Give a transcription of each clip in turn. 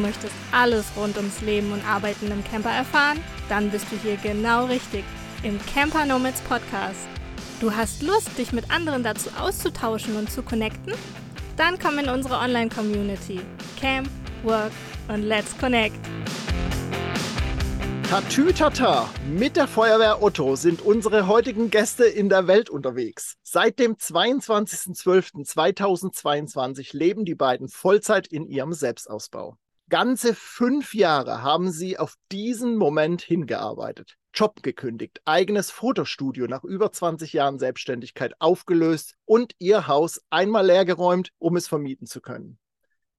möchtest alles rund ums Leben und Arbeiten im Camper erfahren? Dann bist du hier genau richtig im Camper Nomads Podcast. Du hast Lust, dich mit anderen dazu auszutauschen und zu connecten? Dann komm in unsere Online-Community. Camp, Work und Let's Connect. Tatütata! Mit der Feuerwehr Otto sind unsere heutigen Gäste in der Welt unterwegs. Seit dem 22.12.2022 leben die beiden Vollzeit in ihrem Selbstausbau. Ganze fünf Jahre haben sie auf diesen Moment hingearbeitet. Job gekündigt, eigenes Fotostudio nach über 20 Jahren Selbstständigkeit aufgelöst und ihr Haus einmal leergeräumt, um es vermieten zu können.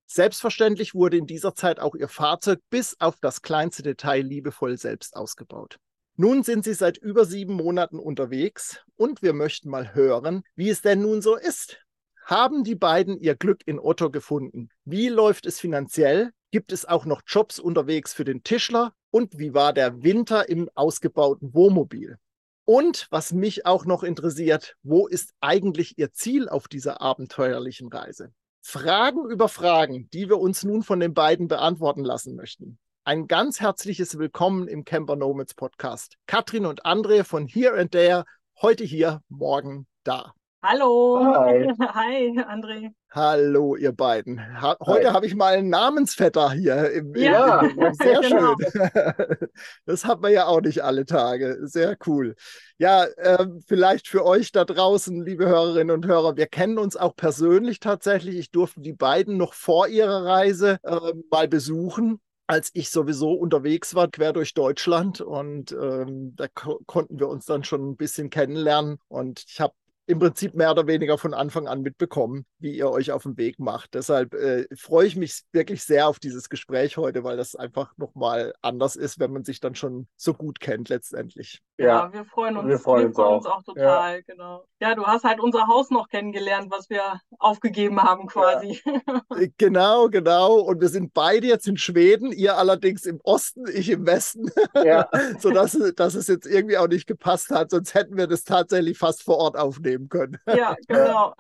Selbstverständlich wurde in dieser Zeit auch ihr Fahrzeug bis auf das kleinste Detail liebevoll selbst ausgebaut. Nun sind sie seit über sieben Monaten unterwegs und wir möchten mal hören, wie es denn nun so ist. Haben die beiden ihr Glück in Otto gefunden? Wie läuft es finanziell? Gibt es auch noch Jobs unterwegs für den Tischler? Und wie war der Winter im ausgebauten Wohnmobil? Und was mich auch noch interessiert, wo ist eigentlich Ihr Ziel auf dieser abenteuerlichen Reise? Fragen über Fragen, die wir uns nun von den beiden beantworten lassen möchten. Ein ganz herzliches Willkommen im Camper Nomads Podcast. Katrin und André von Here and There, heute hier, morgen da. Hallo. Hi. Hi, André. Hallo, ihr beiden. Ha heute habe ich mal einen Namensvetter hier. Im, ja, im, im, sehr genau. schön. Das hat man ja auch nicht alle Tage. Sehr cool. Ja, äh, vielleicht für euch da draußen, liebe Hörerinnen und Hörer, wir kennen uns auch persönlich tatsächlich. Ich durfte die beiden noch vor ihrer Reise äh, mal besuchen als ich sowieso unterwegs war, quer durch Deutschland. Und ähm, da ko konnten wir uns dann schon ein bisschen kennenlernen. Und ich habe im Prinzip mehr oder weniger von Anfang an mitbekommen, wie ihr euch auf den Weg macht. Deshalb äh, freue ich mich wirklich sehr auf dieses Gespräch heute, weil das einfach nochmal anders ist, wenn man sich dann schon so gut kennt letztendlich. Ja, ja wir freuen uns, wir freuen, wir freuen uns, auch. uns, auch. total, ja. genau. Ja, du hast halt unser Haus noch kennengelernt, was wir aufgegeben haben quasi. Ja. Äh, genau, genau. Und wir sind beide jetzt in Schweden, ihr allerdings im Osten, ich im Westen. Ja. Sodass dass es jetzt irgendwie auch nicht gepasst hat, sonst hätten wir das tatsächlich fast vor Ort aufnehmen nehmen können. Ja, genau.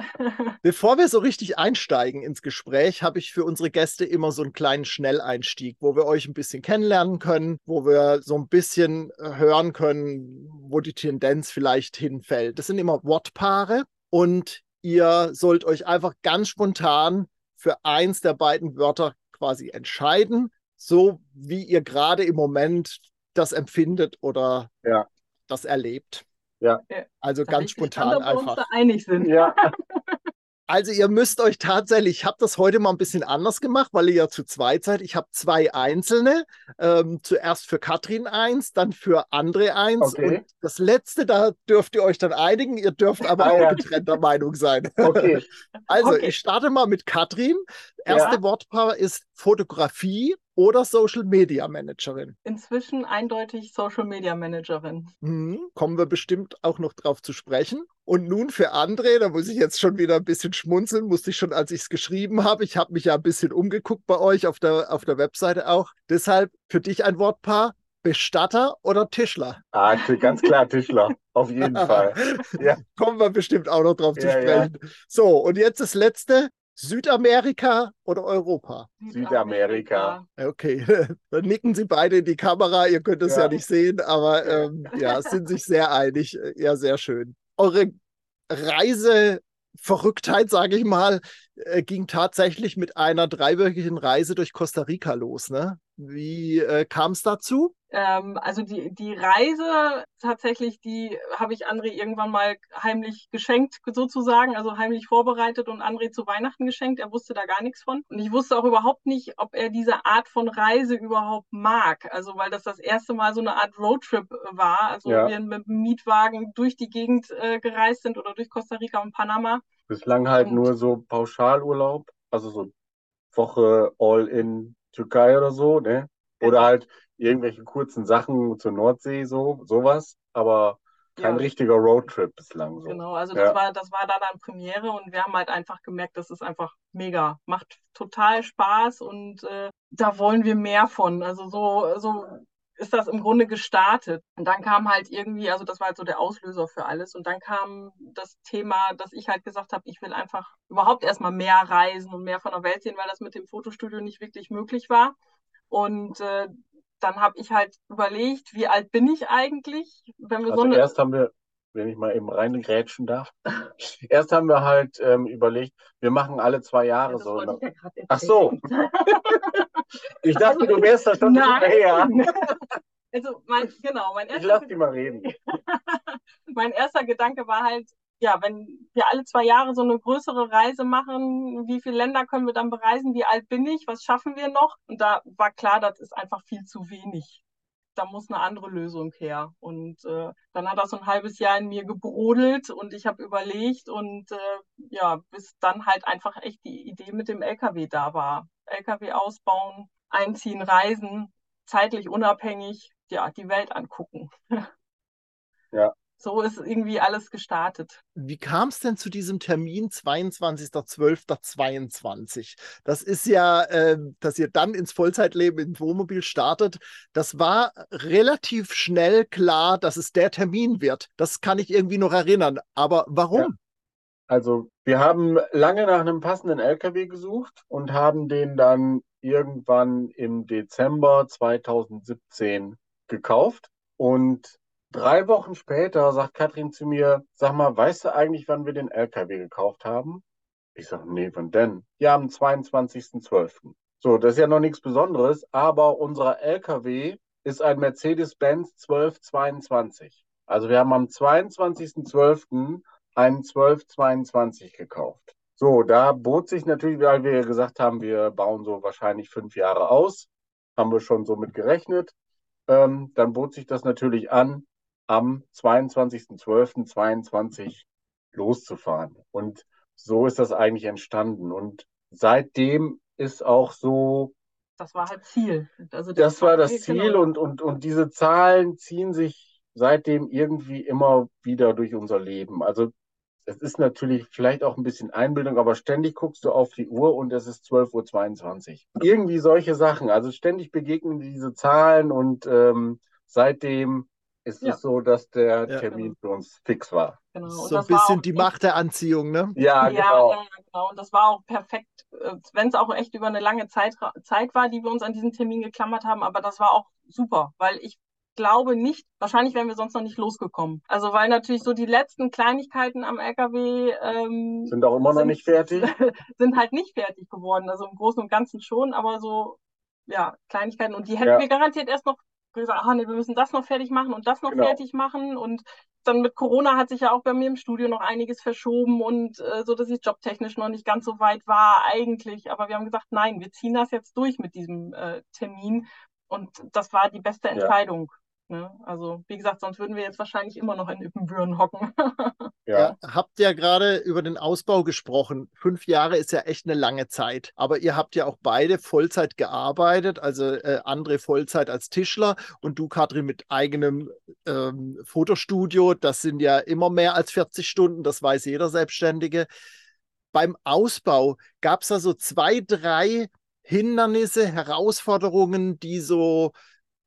Bevor wir so richtig einsteigen ins Gespräch, habe ich für unsere Gäste immer so einen kleinen Schnelleinstieg, wo wir euch ein bisschen kennenlernen können, wo wir so ein bisschen äh, hören können, wo die Tendenz vielleicht hinfällt. Das sind immer Wortpaare und ihr sollt euch einfach ganz spontan für eins der beiden Wörter quasi entscheiden, so wie ihr gerade im Moment das empfindet oder ja. das erlebt. Ja. Also ganz spontan gespannt, einfach. Wir uns da einig sind. Ja. Also ihr müsst euch tatsächlich, ich habe das heute mal ein bisschen anders gemacht, weil ihr ja zu zweit seid. Ich habe zwei einzelne. Ähm, zuerst für Katrin eins, dann für André eins. Okay. Und das letzte, da dürft ihr euch dann einigen. Ihr dürft aber ah, auch ja. getrennter Meinung sein. Okay. Also okay. ich starte mal mit Katrin. Erste ja. Wortpaar ist Fotografie oder Social Media Managerin? Inzwischen eindeutig Social Media Managerin. Mhm, kommen wir bestimmt auch noch drauf zu sprechen. Und nun für André, da muss ich jetzt schon wieder ein bisschen schmunzeln, musste ich schon, als ich es geschrieben habe. Ich habe mich ja ein bisschen umgeguckt bei euch auf der, auf der Webseite auch. Deshalb für dich ein Wortpaar. Bestatter oder Tischler? Ah, ganz klar Tischler, auf jeden Fall. Ja. Kommen wir bestimmt auch noch drauf ja, zu sprechen. Ja. So, und jetzt das letzte. Südamerika oder Europa? Südamerika. Okay, dann nicken Sie beide in die Kamera. Ihr könnt es ja, ja nicht sehen, aber ähm, ja, sind sich sehr einig. Ja, sehr schön. Eure Reiseverrücktheit, sage ich mal, äh, ging tatsächlich mit einer dreiwöchigen Reise durch Costa Rica los. Ne? Wie äh, kam es dazu? Ähm, also die, die Reise tatsächlich, die habe ich André irgendwann mal heimlich geschenkt, sozusagen, also heimlich vorbereitet und André zu Weihnachten geschenkt. Er wusste da gar nichts von. Und ich wusste auch überhaupt nicht, ob er diese Art von Reise überhaupt mag. Also weil das das erste Mal so eine Art Roadtrip war. Also ja. wir mit dem Mietwagen durch die Gegend äh, gereist sind oder durch Costa Rica und Panama. Bislang halt und, nur so Pauschalurlaub, also so Woche all in Türkei oder so, ne? Oder halt irgendwelche kurzen Sachen zur Nordsee, so, sowas, aber kein ja. richtiger Roadtrip bislang. So. Genau, also das, ja. war, das war da dann Premiere und wir haben halt einfach gemerkt, das ist einfach mega. Macht total Spaß und äh, da wollen wir mehr von. Also so, so ist das im Grunde gestartet. Und dann kam halt irgendwie, also das war halt so der Auslöser für alles. Und dann kam das Thema, dass ich halt gesagt habe, ich will einfach überhaupt erstmal mehr reisen und mehr von der Welt sehen, weil das mit dem Fotostudio nicht wirklich möglich war. Und äh, dann habe ich halt überlegt, wie alt bin ich eigentlich? Wenn wir also so eine... erst haben wir, wenn ich mal eben reingrätschen darf, erst haben wir halt ähm, überlegt, wir machen alle zwei Jahre ja, so. Ja Ach so. ich dachte, du wärst da schon her. Also mein, genau, mein erster. Ich lass die mal reden. mein erster Gedanke war halt, ja, wenn wir alle zwei Jahre so eine größere Reise machen, wie viele Länder können wir dann bereisen? Wie alt bin ich? Was schaffen wir noch? Und da war klar, das ist einfach viel zu wenig. Da muss eine andere Lösung her. Und äh, dann hat das so ein halbes Jahr in mir gebrodelt und ich habe überlegt und äh, ja, bis dann halt einfach echt die Idee mit dem LKW da war. LKW ausbauen, einziehen, reisen, zeitlich unabhängig, ja, die Welt angucken. Ja, so ist irgendwie alles gestartet. Wie kam es denn zu diesem Termin 22.12.22? Das ist ja, äh, dass ihr dann ins Vollzeitleben im Wohnmobil startet. Das war relativ schnell klar, dass es der Termin wird. Das kann ich irgendwie noch erinnern. Aber warum? Ja. Also wir haben lange nach einem passenden LKW gesucht und haben den dann irgendwann im Dezember 2017 gekauft. Und Drei Wochen später sagt Katrin zu mir, sag mal, weißt du eigentlich, wann wir den LKW gekauft haben? Ich sage, nee, wann denn? Ja, am 22.12. So, das ist ja noch nichts Besonderes, aber unser LKW ist ein Mercedes-Benz 1222. Also wir haben am 22.12. einen 1222 gekauft. So, da bot sich natürlich, weil wir gesagt haben, wir bauen so wahrscheinlich fünf Jahre aus, haben wir schon so mit gerechnet. Ähm, dann bot sich das natürlich an, am 22.12.22 loszufahren. Und so ist das eigentlich entstanden. Und seitdem ist auch so. Das war halt Ziel. Also das, das war das Ziel genau. und, und, und diese Zahlen ziehen sich seitdem irgendwie immer wieder durch unser Leben. Also es ist natürlich vielleicht auch ein bisschen Einbildung, aber ständig guckst du auf die Uhr und es ist 12.22 Uhr. Irgendwie solche Sachen. Also ständig begegnen diese Zahlen und ähm, seitdem ist ja. es so, dass der ja. Termin für uns fix war. Genau. So ein bisschen die Macht der Anziehung, ne? Ja, genau. Ja, genau. Und das war auch perfekt, äh, wenn es auch echt über eine lange Zeit, Zeit war, die wir uns an diesen Termin geklammert haben. Aber das war auch super, weil ich glaube nicht, wahrscheinlich wären wir sonst noch nicht losgekommen. Also weil natürlich so die letzten Kleinigkeiten am LKW ähm, sind auch immer noch sind, nicht fertig. sind halt nicht fertig geworden. Also im Großen und Ganzen schon, aber so ja, Kleinigkeiten. Und die hätten ja. wir garantiert erst noch gesagt, ach nee, wir müssen das noch fertig machen und das noch genau. fertig machen. Und dann mit Corona hat sich ja auch bei mir im Studio noch einiges verschoben und äh, so, dass ich jobtechnisch noch nicht ganz so weit war eigentlich. Aber wir haben gesagt, nein, wir ziehen das jetzt durch mit diesem äh, Termin. Und das war die beste Entscheidung. Ne? Also, wie gesagt, sonst würden wir jetzt wahrscheinlich immer noch in Ippenbüren hocken. ja. Ihr habt ja gerade über den Ausbau gesprochen. Fünf Jahre ist ja echt eine lange Zeit. Aber ihr habt ja auch beide Vollzeit gearbeitet, also äh, André Vollzeit als Tischler und du, Katrin, mit eigenem ähm, Fotostudio. Das sind ja immer mehr als 40 Stunden, das weiß jeder Selbstständige. Beim Ausbau gab es da so zwei, drei Hindernisse, Herausforderungen, die so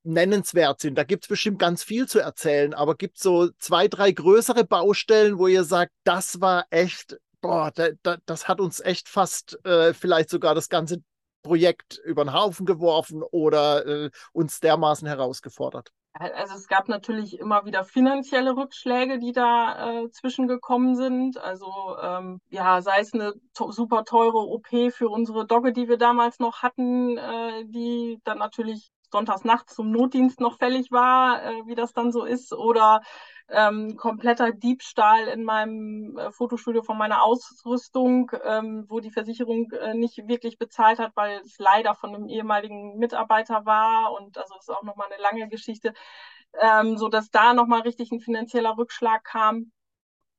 nennenswert sind. Da gibt es bestimmt ganz viel zu erzählen, aber gibt es so zwei, drei größere Baustellen, wo ihr sagt, das war echt, boah, da, da, das hat uns echt fast äh, vielleicht sogar das ganze Projekt über den Haufen geworfen oder äh, uns dermaßen herausgefordert? Also es gab natürlich immer wieder finanzielle Rückschläge, die da äh, zwischengekommen sind. Also ähm, ja, sei es eine super teure OP für unsere Dogge, die wir damals noch hatten, äh, die dann natürlich sonntags nachts zum Notdienst noch fällig war, äh, wie das dann so ist, oder ähm, kompletter Diebstahl in meinem äh, Fotostudio von meiner Ausrüstung, ähm, wo die Versicherung äh, nicht wirklich bezahlt hat, weil es leider von einem ehemaligen Mitarbeiter war und also ist auch nochmal eine lange Geschichte, ähm, so dass da nochmal richtig ein finanzieller Rückschlag kam.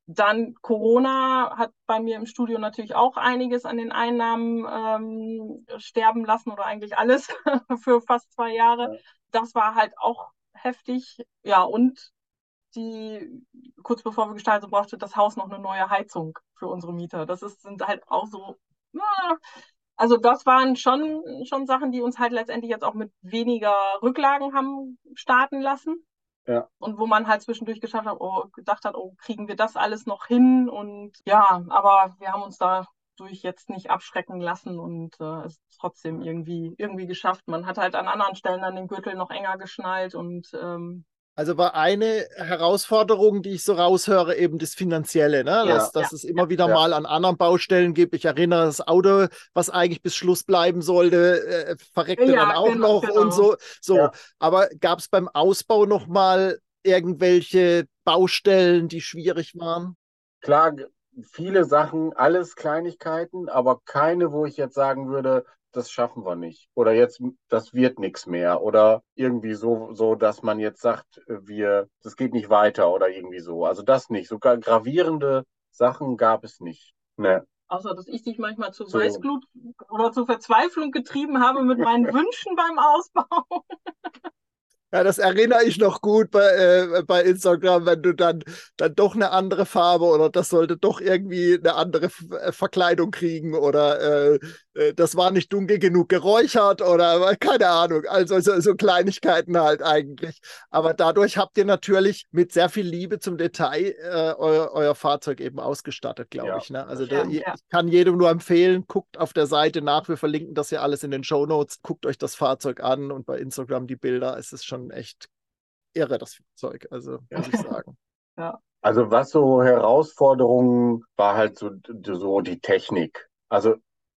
Dann Corona hat bei mir im Studio natürlich auch einiges an den Einnahmen ähm, sterben lassen oder eigentlich alles für fast zwei Jahre. Ja. Das war halt auch heftig. Ja, und die, kurz bevor wir gestartet brauchte das Haus noch eine neue Heizung für unsere Mieter. Das ist, sind halt auch so, na, Also das waren schon, schon Sachen, die uns halt letztendlich jetzt auch mit weniger Rücklagen haben starten lassen. Ja. Und wo man halt zwischendurch geschafft hat, oh, gedacht hat, oh, kriegen wir das alles noch hin? Und ja, aber wir haben uns dadurch jetzt nicht abschrecken lassen und äh, es trotzdem irgendwie, irgendwie geschafft. Man hat halt an anderen Stellen dann den Gürtel noch enger geschnallt und ähm, also war eine Herausforderung, die ich so raushöre, eben das Finanzielle, ne? Ja, dass, dass ja, es immer wieder ja. mal an anderen Baustellen gibt. Ich erinnere, das Auto, was eigentlich bis Schluss bleiben sollte, äh, verreckte Ja, dann auch genau, noch genau. und so. so. Ja. Aber gab es beim Ausbau noch mal irgendwelche Baustellen, die schwierig waren? Klar, viele Sachen, alles Kleinigkeiten, aber keine, wo ich jetzt sagen würde, das schaffen wir nicht. Oder jetzt, das wird nichts mehr. Oder irgendwie so, so, dass man jetzt sagt, äh, wir, das geht nicht weiter oder irgendwie so. Also das nicht. Sogar gravierende Sachen gab es nicht. Ne. außer dass ich dich manchmal zur So. Weißglut oder zur Verzweiflung getrieben habe mit meinen Wünschen beim Ausbau. Ja, das erinnere ich noch gut bei, äh, bei Instagram, wenn du dann, dann doch eine andere Farbe oder das sollte doch irgendwie eine andere äh, Verkleidung kriegen oder äh, äh, das war nicht dunkel genug geräuchert oder äh, keine Ahnung. Also so, so Kleinigkeiten halt eigentlich. Aber dadurch habt ihr natürlich mit sehr viel Liebe zum Detail äh, euer, euer Fahrzeug eben ausgestattet, glaube Ja, ich. Ne? Also das der, ich ja. kann jedem nur empfehlen, guckt auf der Seite nach. Wir verlinken das ja alles in den Show Notes. Guckt euch das Fahrzeug an und bei Instagram die Bilder. Es ist schon echt irre, das Fahrzeug. Also muss ich sagen. Also was so Herausforderungen war halt so, so die Technik. Also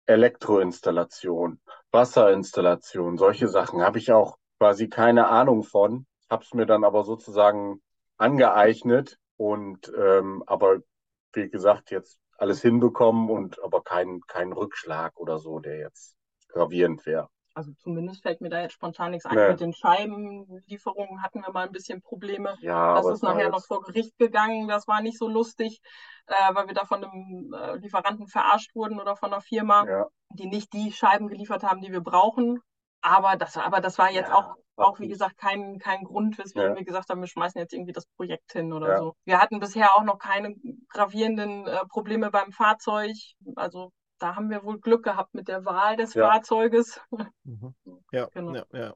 Elektroinstallation, Wasserinstallation, solche Sachen habe ich auch quasi keine Ahnung von, habe es mir dann aber sozusagen angeeignet und ähm, aber wie gesagt jetzt alles hinbekommen und aber kein kein Rückschlag oder so, der jetzt gravierend wäre. Also zumindest fällt mir da jetzt spontan nichts ein. Nee. Mit den Scheibenlieferungen hatten wir mal ein bisschen Probleme. Ja, Das ist nachher noch vor Gericht gegangen. Das war nicht so lustig, äh, weil wir da von einem äh, Lieferanten verarscht wurden oder von einer Firma, ja, die nicht die Scheiben geliefert haben, die wir brauchen. Aber das, aber das war jetzt Ja, auch, auch, wie gesagt, kein, kein Grund, weswegen Ja. wir gesagt haben, wir schmeißen jetzt irgendwie das Projekt hin oder Ja. so. Wir hatten bisher auch noch keine gravierenden äh, Probleme beim Fahrzeug. Also da haben wir wohl Glück gehabt mit der Wahl des Ja. Fahrzeuges. Mhm. Ja, Genau. ja, ja.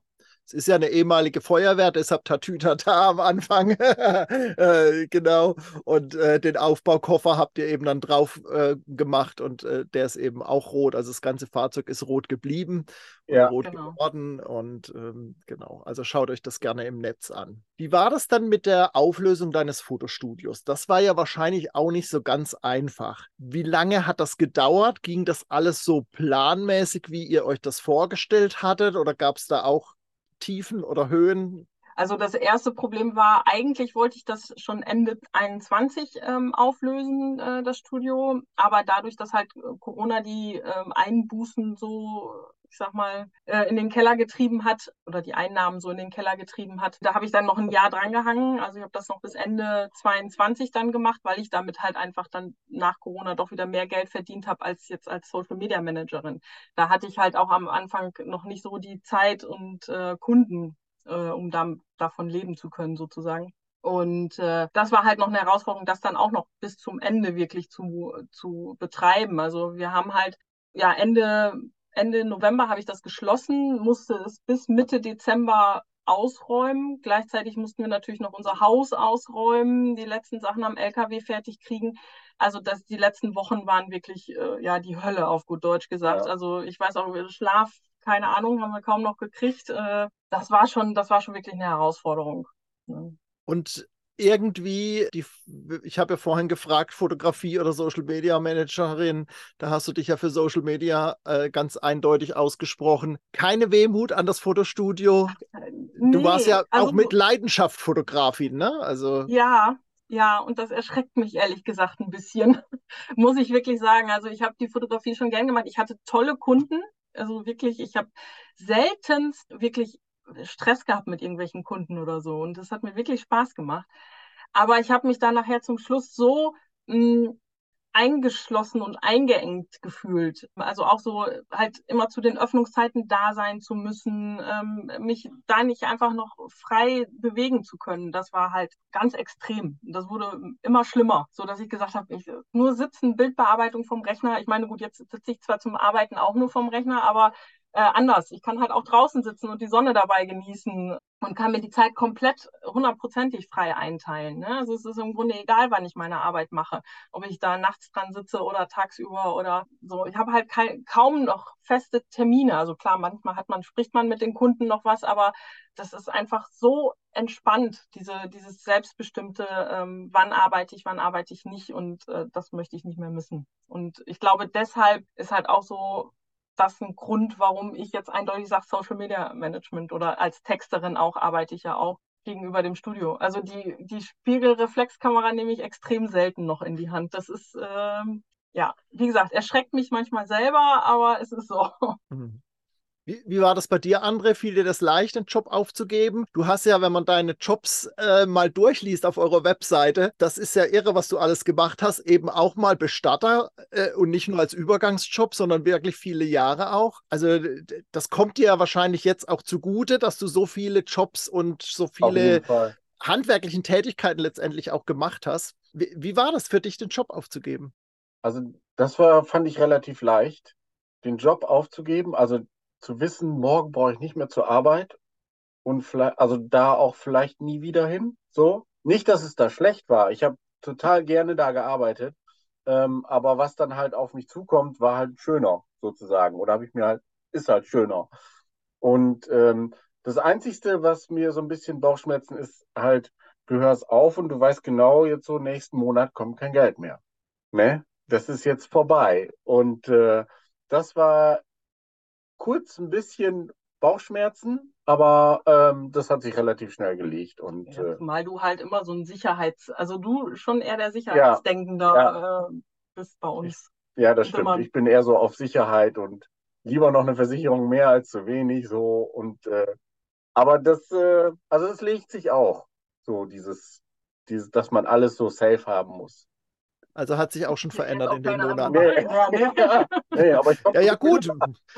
Es ist ja eine ehemalige Feuerwehr, deshalb Tatütata am Anfang. äh, genau. Und äh, den Aufbaukoffer habt ihr eben dann drauf äh, gemacht und äh, der ist eben auch rot. Also das ganze Fahrzeug ist rot geblieben und Ja. rot Genau. geworden. Und ähm, genau, also schaut euch das gerne im Netz an. Wie war das dann mit der Auflösung deines Fotostudios? Das war ja wahrscheinlich auch nicht so ganz einfach. Wie lange hat das gedauert? Ging das alles so planmäßig, wie ihr euch das vorgestellt hattet? Oder gab es da auch Tiefen oder Höhen? Also das erste Problem war, eigentlich wollte ich das schon Ende 21 ähm, auflösen, äh, das Studio. Aber dadurch, dass halt äh, Corona die ähm, Einbußen so, ich sag mal, äh, in den Keller getrieben hat oder die Einnahmen so in den Keller getrieben hat, da habe ich dann noch ein Jahr dran gehangen. Also ich habe das noch bis Ende 22 dann gemacht, weil ich damit halt einfach dann nach Corona doch wieder mehr Geld verdient habe als jetzt als Social Media Managerin. Da hatte ich halt auch am Anfang noch nicht so die Zeit und äh, Kunden äh, um da, davon leben zu können, sozusagen. Und äh, das war halt noch eine Herausforderung, das dann auch noch bis zum Ende wirklich zu, zu betreiben. Also wir haben halt, ja, Ende, Ende November habe ich das geschlossen, musste es bis Mitte Dezember ausräumen. Gleichzeitig mussten wir natürlich noch unser Haus ausräumen, die letzten Sachen am LKW fertig kriegen. Also das, die letzten Wochen waren wirklich äh, ja die Hölle auf gut Deutsch gesagt. Ja. Also ich weiß auch Schlaf, keine Ahnung, haben wir kaum noch gekriegt. Äh, das war schon, das war schon wirklich eine Herausforderung. ne? Und irgendwie, die, ich habe ja vorhin gefragt, Fotografie oder Social Media Managerin, da hast du dich ja für Social Media äh, ganz eindeutig ausgesprochen. Keine Wehmut an das Fotostudio. Du warst Nee, ja also auch mit Leidenschaft Fotografin, ne? Also Ja, ja, und das erschreckt mich ehrlich gesagt ein bisschen, muss ich wirklich sagen. Also ich habe die Fotografie schon gern gemacht. Ich hatte tolle Kunden, also wirklich, ich habe seltenst wirklich Stress gehabt mit irgendwelchen Kunden oder so. Und das hat mir wirklich Spaß gemacht. Aber ich habe mich dann nachher zum Schluss so mh, eingeschlossen und eingeengt gefühlt. Also auch so halt immer zu den Öffnungszeiten da sein zu müssen, ähm, mich da nicht einfach noch frei bewegen zu können. Das war halt ganz extrem. Das wurde immer schlimmer, so dass ich gesagt habe, ich nur sitzen, Bildbearbeitung vom Rechner. Ich meine, gut, jetzt sitze ich zwar zum Arbeiten auch nur vom Rechner, aber äh, anders. Ich kann halt auch draußen sitzen und die Sonne dabei genießen und kann mir die Zeit komplett hundertprozentig frei einteilen. Ne? Also es ist im Grunde egal, wann ich meine Arbeit mache, ob ich da nachts dran sitze oder tagsüber oder so. Ich habe halt kein, kaum noch feste Termine. Also klar, manchmal hat man, spricht man mit den Kunden noch was, aber das ist einfach so entspannt, diese, dieses selbstbestimmte, ähm, wann arbeite ich, wann arbeite ich nicht und äh, das möchte ich nicht mehr missen. Und ich glaube, deshalb ist halt auch so das ein Grund, warum ich jetzt eindeutig sage Social Media Management oder als Texterin auch arbeite ich ja auch gegenüber dem Studio. Also die, die Spiegelreflexkamera nehme ich extrem selten noch in die Hand. Das ist, ähm, ja, wie gesagt, erschreckt mich manchmal selber, aber es ist so. Mhm. Wie, wie, war das bei dir, André? Fiel dir das leicht, einen Job aufzugeben? Du hast ja, wenn man deine Jobs äh, mal durchliest auf eurer Webseite, das ist ja irre, was du alles gemacht hast. Eben auch mal Bestatter äh, und nicht nur als Übergangsjob, sondern wirklich viele Jahre auch. Also das kommt dir ja wahrscheinlich jetzt auch zugute, dass du so viele Jobs und so viele handwerklichen Tätigkeiten letztendlich auch gemacht hast. Wie, wie war das für dich, den Job aufzugeben? Also das war, fand ich relativ leicht, den Job aufzugeben. Also zu wissen, morgen brauche ich nicht mehr zur Arbeit und vielleicht, also da auch vielleicht nie wieder hin. So. Nicht, dass es da schlecht war. Ich habe total gerne da gearbeitet. Ähm, aber was dann halt auf mich zukommt, war halt schöner, sozusagen. Oder habe ich mir halt, ist halt schöner. Und ähm, das Einzige, was mir so ein bisschen Bauchschmerzen ist, halt, du hörst auf und du weißt genau, jetzt so nächsten Monat kommt kein Geld mehr. Ne? Das ist jetzt vorbei. Und äh, das war kurz ein bisschen Bauchschmerzen, aber ähm, das hat sich relativ schnell gelegt. Und, ja, zumal du halt immer so ein Sicherheits-, also du schon eher der Sicherheitsdenkender ja, äh, bist bei uns. Ich, ja, das stimmt. Ich bin eher so auf Sicherheit und lieber noch eine Versicherung mehr als zu wenig. So und äh, aber das, äh, also es legt sich auch so dieses, dieses, dass man alles so safe haben muss. Also hat sich auch schon verändert in den Monaten. Nee, nee, aber ich ja, ja, gut.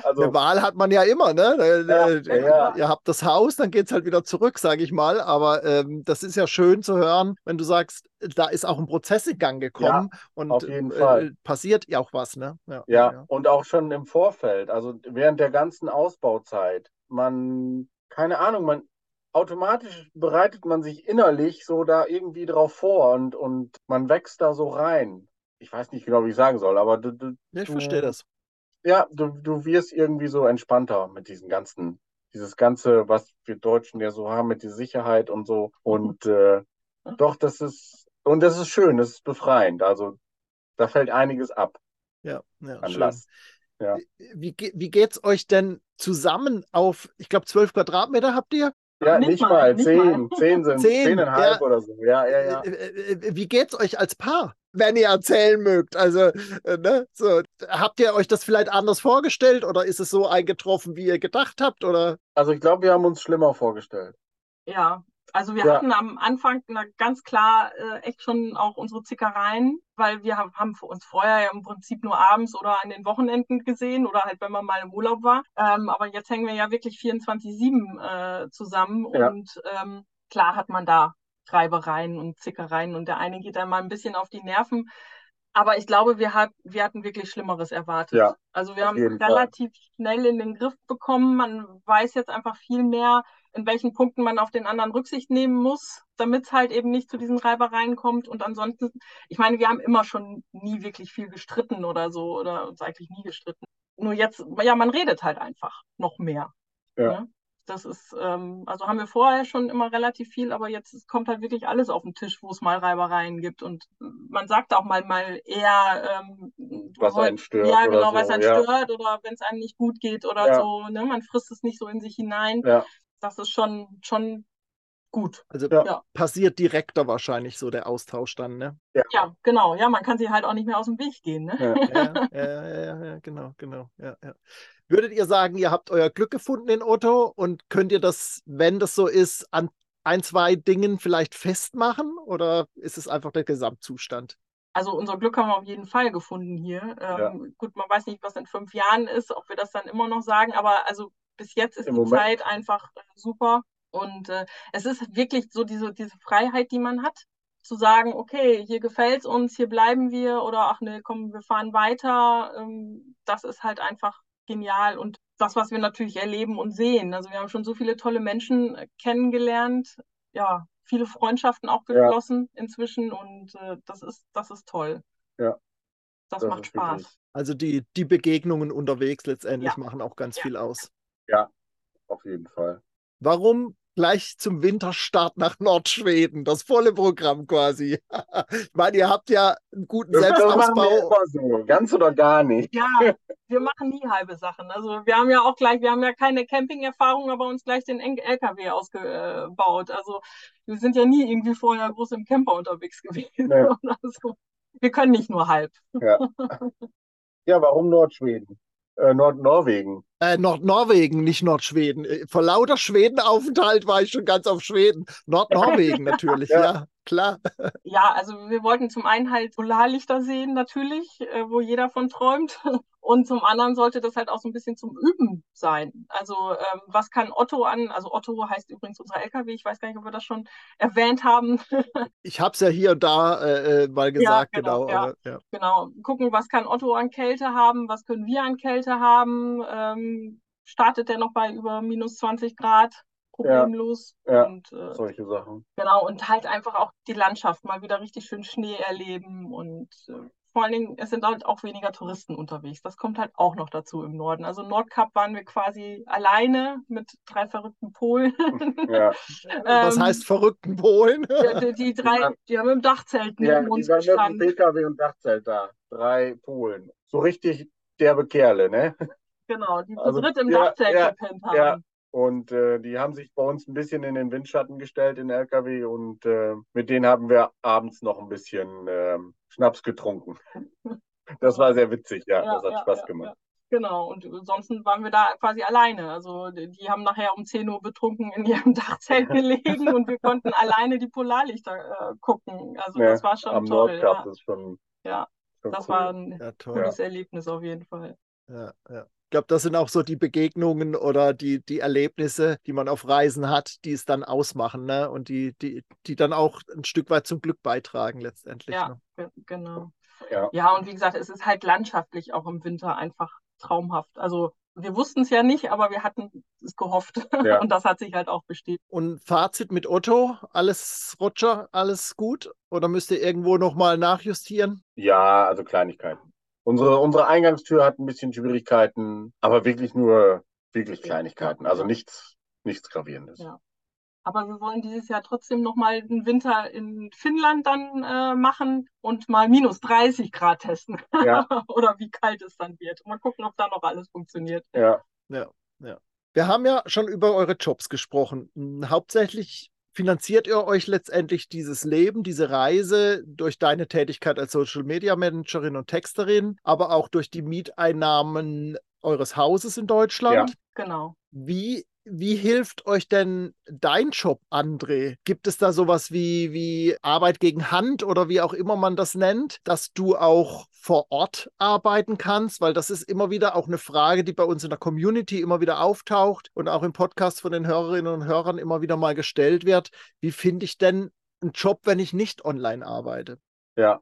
Also, Eine Wahl hat man ja immer, ne? Ja, ja. Ihr habt das Haus, dann geht es halt wieder zurück, sage ich mal. Aber ähm, das ist ja schön zu hören, wenn du sagst, da ist auch ein Prozess in Gang gekommen ja, und auf jeden äh, Fall. passiert ja auch was, ne? Ja, ja, und auch schon im Vorfeld, also während der ganzen Ausbauzeit. Man, keine Ahnung, man, automatisch bereitet man sich innerlich so da irgendwie drauf vor und, und man wächst da so rein. Ich weiß nicht genau, wie ich sagen soll, aber du, du, ja, ich verstehe das. Ja, du, du wirst irgendwie so entspannter mit diesen ganzen, dieses Ganze, was wir Deutschen ja so haben mit der Sicherheit und so. Und äh, doch, das ist, und das ist schön, das ist befreiend. Also da fällt einiges ab. Ja, ja an schön. Last. Ja. Wie, wie geht's euch denn zusammen auf, ich glaube, zwölf Quadratmeter habt ihr? Ja, nicht, nicht mal, mal, nicht zehn. Mal. Zehn sind zehn, zehneinhalb ja. oder so. Ja, ja, ja. Äh, äh, äh, wie geht's euch als Paar? Wenn ihr erzählen mögt. Also, ne, so, habt ihr euch das vielleicht anders vorgestellt oder ist es so eingetroffen, wie ihr gedacht habt? Oder? Also ich glaube, wir haben uns schlimmer vorgestellt. Ja, also wir ja. hatten am Anfang na, ganz klar äh, echt schon auch unsere Zickereien, weil wir haben, haben für uns vorher ja im Prinzip nur abends oder an den Wochenenden gesehen oder halt, wenn man mal im Urlaub war. Ähm, aber jetzt hängen wir ja wirklich 24-7 äh, zusammen ja. und ähm, klar hat man da Reibereien und Zickereien und der eine geht dann mal ein bisschen auf die Nerven. Aber ich glaube, wir, hat, wir hatten wirklich Schlimmeres erwartet. Ja, also wir haben relativ Fall. schnell in den Griff bekommen. Man weiß jetzt einfach viel mehr, in welchen Punkten man auf den anderen Rücksicht nehmen muss, damit es halt eben nicht zu diesen Reibereien kommt. Und ansonsten, ich meine, wir haben immer schon nie wirklich viel gestritten oder so oder uns eigentlich nie gestritten. Nur jetzt, ja, man redet halt einfach noch mehr. Ja. Ne? Das ist, ähm, also haben wir vorher schon immer relativ viel, aber jetzt kommt halt wirklich alles auf den Tisch, wo es mal Reibereien gibt. Und man sagt auch mal, mal eher, ähm, was einen stört. Ja, genau, so. was einen ja. stört oder wenn es einem nicht gut geht oder ja. so. Ne? Man frisst es nicht so in sich hinein. Ja. Das ist schon, schon gut. Also ja. passiert direkter wahrscheinlich so der Austausch dann, ne? Ja. ja. genau. Ja, man kann sie halt auch nicht mehr aus dem Weg gehen, ne? Ja, ja, ja, ja, genau, genau. Ja, ja. Würdet ihr sagen, ihr habt euer Glück gefunden in Otto und könnt ihr das, wenn das so ist, an ein, zwei Dingen vielleicht festmachen oder ist es einfach der Gesamtzustand? Also unser Glück haben wir auf jeden Fall gefunden hier. Ähm, Gut, man weiß nicht, was in fünf Jahren ist, ob wir das dann immer noch sagen, aber also bis jetzt ist Im die Moment. Zeit einfach äh, super. Und äh, es ist wirklich so diese, diese Freiheit, die man hat, zu sagen, okay, hier gefällt's uns, hier bleiben wir oder ach nee, komm, wir fahren weiter. Ähm, das ist halt einfach genial und das, was wir natürlich erleben und sehen. Also wir haben schon so viele tolle Menschen äh, kennengelernt, ja, viele Freundschaften auch Ja. geschlossen inzwischen und äh, das ist, das ist toll. Ja. Das, Das macht Spaß. wirklich- Also die, die Begegnungen unterwegs letztendlich Ja. machen auch ganz Ja. viel aus. Auf jeden Fall. Warum gleich zum Winterstart nach Nordschweden? Das volle Programm quasi. ich meine, ihr habt ja einen guten Das, das machen wir Selbstausbau. immer so. Ganz oder gar nicht. Ja, wir machen nie halbe Sachen. Also wir haben ja auch gleich, wir haben ja keine Camping-Erfahrung, aber uns gleich den LKW ausgebaut. Also wir sind ja nie irgendwie vorher groß im Camper unterwegs gewesen Nee. oder so. Wir können nicht nur halb. Ja, warum Nordschweden? Äh, Nordnorwegen. Äh, Nordnorwegen, nicht Nordschweden. Äh, Vor lauter Schwedenaufenthalt war ich schon ganz auf Schweden. Nordnorwegen natürlich, Ja. ja, klar. Ja, also wir wollten zum einen halt Polarlichter sehen natürlich, äh, wo jeder von träumt. Und zum anderen sollte das halt auch so ein bisschen zum Üben sein. Also ähm, was kann Otto an, also Otto heißt übrigens unser LKW, ich weiß gar nicht, ob wir das schon erwähnt haben. Ich habe es ja hier und da äh, äh, mal gesagt, genau, genau. ja. aber, ja. Genau, gucken, was kann Otto an Kälte haben, was können wir an Kälte haben. Ähm, startet der noch bei über minus 20 Grad problemlos. Ja. Und äh, Solche Sachen. Genau, und halt einfach auch die Landschaft mal wieder richtig schön Schnee erleben und äh, vor allen Dingen, es sind halt auch weniger Touristen unterwegs. Das kommt halt auch noch dazu im Norden. Also Nordkap waren wir quasi alleine mit drei verrückten Polen. Ja, Was Ähm, heißt verrückten Polen? die, die, die drei, die haben im Dachzelt ja neben die uns waren mit dem gestanden. PKW und Dachzelt da. Drei Polen. So richtig derbe Kerle, ne? Genau, die zu Also, dritt im ja, Dachzelt ja, gepennt haben. ja. Und äh, die haben sich bei uns ein bisschen in den Windschatten gestellt in LKW und äh, mit denen haben wir abends noch ein bisschen ähm, Schnaps getrunken. Das war sehr witzig, ja, Ja, das hat ja, Spaß ja, gemacht. ja. Genau, und ansonsten waren wir da quasi alleine. Also die, haben nachher um 10 Uhr betrunken in ihrem Dachzelt gelegen und wir konnten alleine die Polarlichter äh, gucken. Also das war schon Am toll. Nordkap, Ja. das ist schon, Ja, schon das cool. war ein Ja, toll. cooles Erlebnis auf jeden Fall. Ja, ja. Ich glaube, das sind auch so die Begegnungen oder die, die Erlebnisse, die man auf Reisen hat, die es dann ausmachen, ne? Und die, die, die dann auch ein Stück weit zum Glück beitragen letztendlich. Ja, Ne? ge genau. Ja. Ja, und wie gesagt, es ist halt landschaftlich auch im Winter einfach traumhaft. Also wir wussten es ja nicht, aber wir hatten es gehofft. Ja. Und das hat sich halt auch bestätigt. Und Fazit mit Otto, alles Roger, alles gut? Oder müsst ihr irgendwo nochmal nachjustieren? Ja, also Kleinigkeiten. Unsere, unsere Eingangstür hat ein bisschen Schwierigkeiten, aber wirklich nur wirklich Kleinigkeiten. Also Ja. nichts, nichts Gravierendes. Ja. Aber wir wollen dieses Jahr trotzdem nochmal den Winter in Finnland dann äh, machen und mal minus 30 Grad testen. Ja. Oder wie kalt es dann wird. Mal gucken, ob da noch alles funktioniert. Ja, Wir haben ja schon über eure Jobs gesprochen. Hm, Hauptsächlich finanziert ihr euch letztendlich dieses Leben, diese Reise durch deine Tätigkeit als Social Media Managerin und Texterin, aber auch durch die Mieteinnahmen eures Hauses in Deutschland. Genau. Wie, wie hilft euch denn dein Job, André? Gibt es da sowas wie, wie Arbeit gegen Hand oder wie auch immer man das nennt, dass du auch vor Ort arbeiten kannst? Weil das ist immer wieder auch eine Frage, die bei uns in der Community immer wieder auftaucht und auch im Podcast von den Hörerinnen und Hörern immer wieder mal gestellt wird. Wie finde ich denn einen Job, wenn ich nicht online arbeite? ja.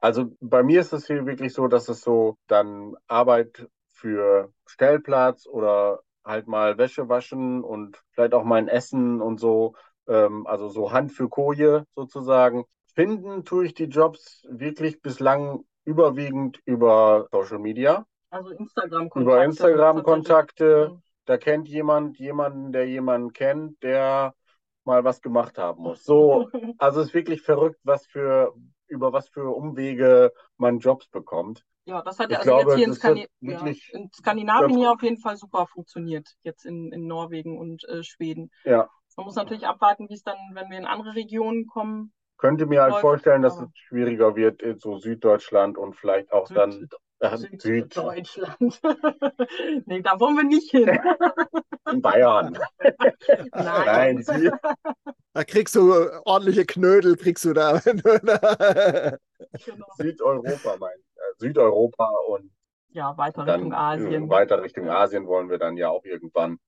Also bei mir ist es hier wirklich so, dass es so dann Arbeit für Stellplatz oder halt mal Wäsche waschen und vielleicht auch mal ein Essen und so, ähm, also so Hand für Koje sozusagen. Finden tue ich die Jobs wirklich bislang überwiegend über Social Media, Also Instagram-Kontakte. über Instagram-Kontakte. Da kennt jemand jemanden, der jemanden kennt, der mal was gemacht haben muss. So, also es ist wirklich verrückt, was für, über was für Umwege man Jobs bekommt. Ja, das hat ja also glaube, jetzt hier in, Skandi ja, in Skandinavien hier auf jeden Fall super funktioniert, jetzt in, in Norwegen und äh, Schweden. Ja. Man muss natürlich abwarten, wie es dann, wenn wir in andere Regionen kommen. Könnte mir halt Läuft, vorstellen, dass aber- es schwieriger wird in so Süddeutschland und vielleicht auch dann Süd, Süddeutschland. nee, da wollen wir nicht hin. in Bayern. Nein. Nein, Da kriegst du ordentliche Knödel, kriegst du da. Genau. Südeuropa, mein, äh, Südeuropa und Ja, weiter dann Richtung äh, Asien. weiter Richtung Asien wollen wir dann ja auch irgendwann.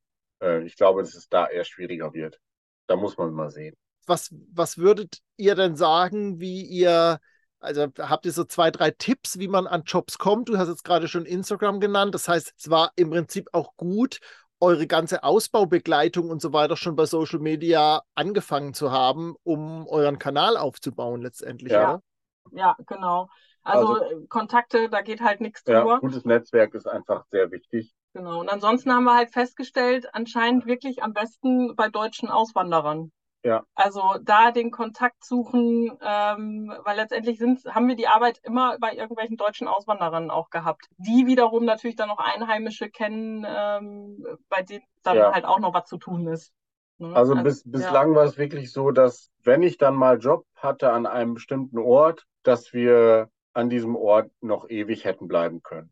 Äh, ich glaube, dass es da eher schwieriger wird. Da muss man mal sehen. Was, was würdet ihr denn sagen, wie ihr, also habt ihr so zwei, drei Tipps, wie man an Jobs kommt? Du hast jetzt gerade schon Instagram genannt. Das heißt, es war im Prinzip auch gut, eure ganze Ausbaubegleitung und so weiter schon bei Social Media angefangen zu haben, um euren Kanal aufzubauen letztendlich, Ja. oder? Ja, genau. Also, Also- äh, Kontakte, da geht halt nichts Ja, drüber. gutes Netzwerk ist einfach sehr wichtig. Genau. Und ansonsten haben wir halt festgestellt, anscheinend wirklich am besten bei deutschen Auswanderern. Ja. Also da den Kontakt suchen, ähm, weil letztendlich sind, haben wir die Arbeit immer bei irgendwelchen deutschen Auswanderern auch gehabt. Die wiederum natürlich dann noch Einheimische kennen, ähm, bei denen dann Ja. halt auch noch was zu tun ist. Ne? Also bis, ja. bislang war es wirklich so, dass wenn ich dann mal Job hatte an einem bestimmten Ort, dass wir an diesem Ort noch ewig hätten bleiben können.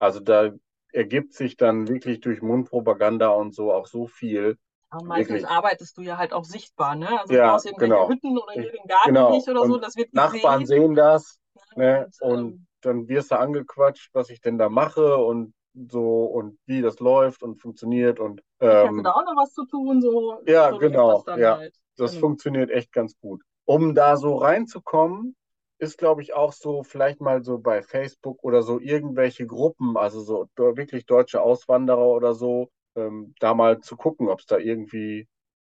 Also da ergibt sich dann wirklich durch Mundpropaganda und so auch so viel. Aber meistens wirklich. arbeitest du ja halt auch sichtbar, ne? Also Ja, du brauchst irgendwelche genau. Hütten oder hier den Garten Genau. nicht oder so, Und das wird Nachbarn gesehen. sehen das ne? Und, und ähm, dann wirst du angequatscht, was ich denn da mache und so und wie das läuft und funktioniert und ich hätte ähm, da auch noch was zu tun, so. Ja, so genau, das ja. halt. Das Genau. funktioniert echt ganz gut. Um da so reinzukommen, ist, glaube ich, auch so vielleicht mal so bei Facebook oder so irgendwelche Gruppen, also so wirklich deutsche Auswanderer oder so, ähm, da mal zu gucken, ob es da irgendwie,